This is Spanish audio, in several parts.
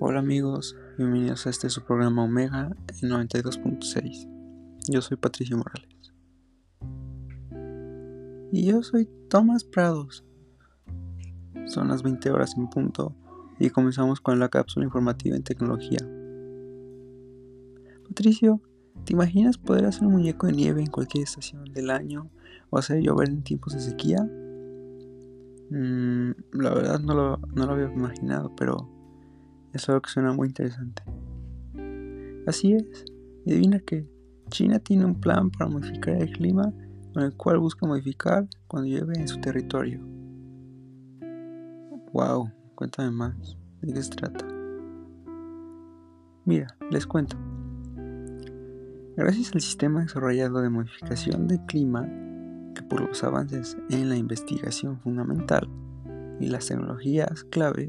Hola amigos, bienvenidos a este su programa Omega en 92.6. Yo soy Patricio Morales. Y yo soy Tomás Prados. Son las 20 horas en punto y comenzamos con la cápsula informativa en tecnología. Patricio, ¿te imaginas poder hacer un muñeco de nieve en cualquier estación del año o hacer llover en tiempos de sequía? Mm, la verdad no lo, no lo había imaginado, pero es algo que suena muy interesante. Así es, adivina que China tiene un plan para modificar el clima con el cual busca modificar cuando llueve en su territorio. Wow, cuéntame más, ¿de qué se trata? Mira, les cuento. Gracias al sistema desarrollado de modificación del clima, que por los avances en la investigación fundamental y las tecnologías clave,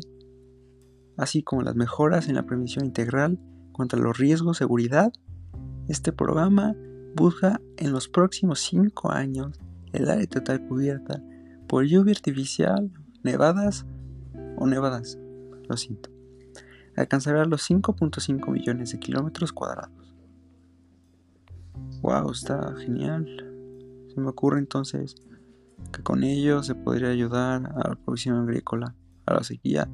así como las mejoras en la prevención integral contra los riesgos de seguridad, este programa busca en los próximos 5 años el área total cubierta por lluvia artificial, nevadas o nevadas, lo siento, alcanzará los 5.5 millones de kilómetros cuadrados. Wow, está genial. Se me ocurre entonces que con ello se podría ayudar a la producción agrícola, a la sequía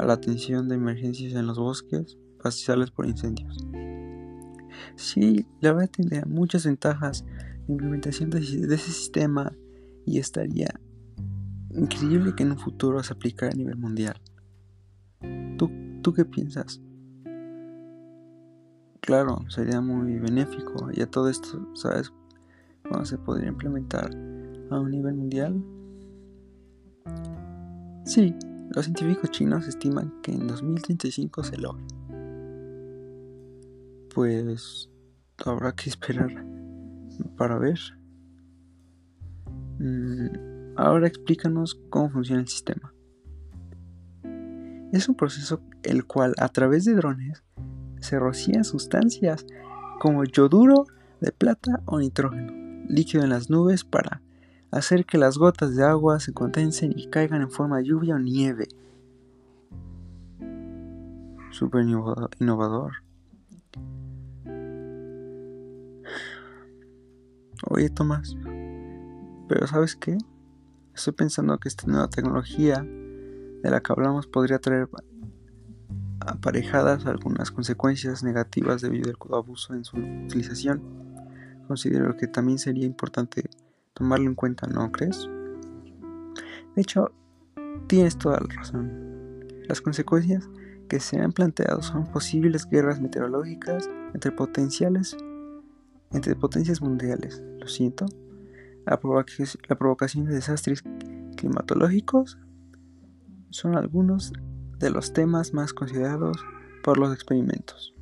a la atención de emergencias en los bosques, pastizales por incendios. Sí, la verdad tendría muchas ventajas la implementación de, ese sistema y estaría increíble que en un futuro se aplicara a nivel mundial. ¿Tú, ¿Tú qué piensas? Claro, sería muy benéfico. Y a todo esto, ¿sabes cómo se podría implementar a un nivel mundial? Sí, los científicos chinos estiman que en 2035 se logre. Pues habrá que esperar para ver. Mm, ahora explícanos cómo funciona el sistema. Es un proceso el cual a través de drones se rocían sustancias como yoduro de plata o nitrógeno líquido en las nubes para hacer que las gotas de agua se condensen y caigan en forma de lluvia o nieve. Súper innovador. Oye, Tomás, pero ¿sabes qué? Estoy pensando que esta nueva tecnología de la que hablamos podría traer aparejadas algunas consecuencias negativas debido al abuso en su utilización. Considero que también sería importante tomarlo en cuenta, ¿no crees? De hecho, tienes toda la razón. Las consecuencias que se han planteado son posibles guerras meteorológicas entre potenciales entre potencias mundiales. Lo siento. La, la provocación de desastres climatológicos son algunos de los temas más considerados por los experimentos.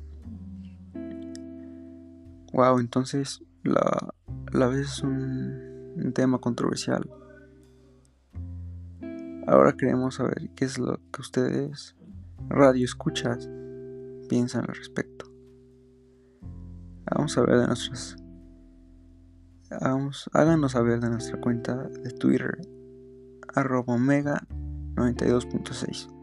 Wow, entonces la, la vez es un un tema controversial. Ahora queremos saber qué es lo que ustedes, radio escuchas, piensan al respecto. Vamos a ver de nuestras. háganos saber de nuestra cuenta de Twitter, arroba omega 92.6.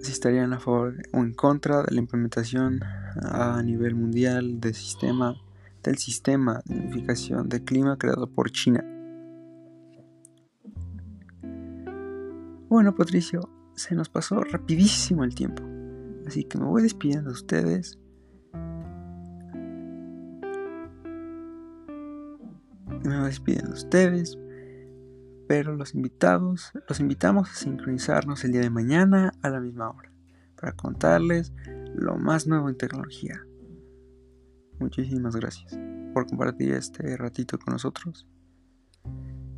Si estarían a favor o en contra de la implementación a nivel mundial del sistema del sistema de unificación de clima creado por China. Bueno, Patricio, se nos pasó rapidísimo el tiempo, así que me voy despidiendo de ustedes. Me voy despidiendo de ustedes, pero los invitados, los invitamos a sincronizarnos el día de mañana a la misma hora para contarles lo más nuevo en tecnología. Muchísimas gracias por compartir este ratito con nosotros.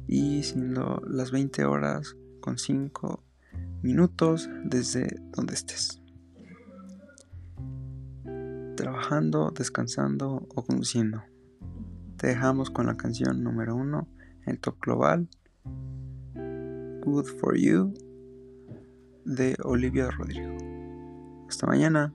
Y siendo las 20 horas con 5 minutos desde donde estés. Trabajando, descansando o conduciendo. Te dejamos con la canción número 1 en top global. Good for You de Olivia Rodrigo. Hasta mañana.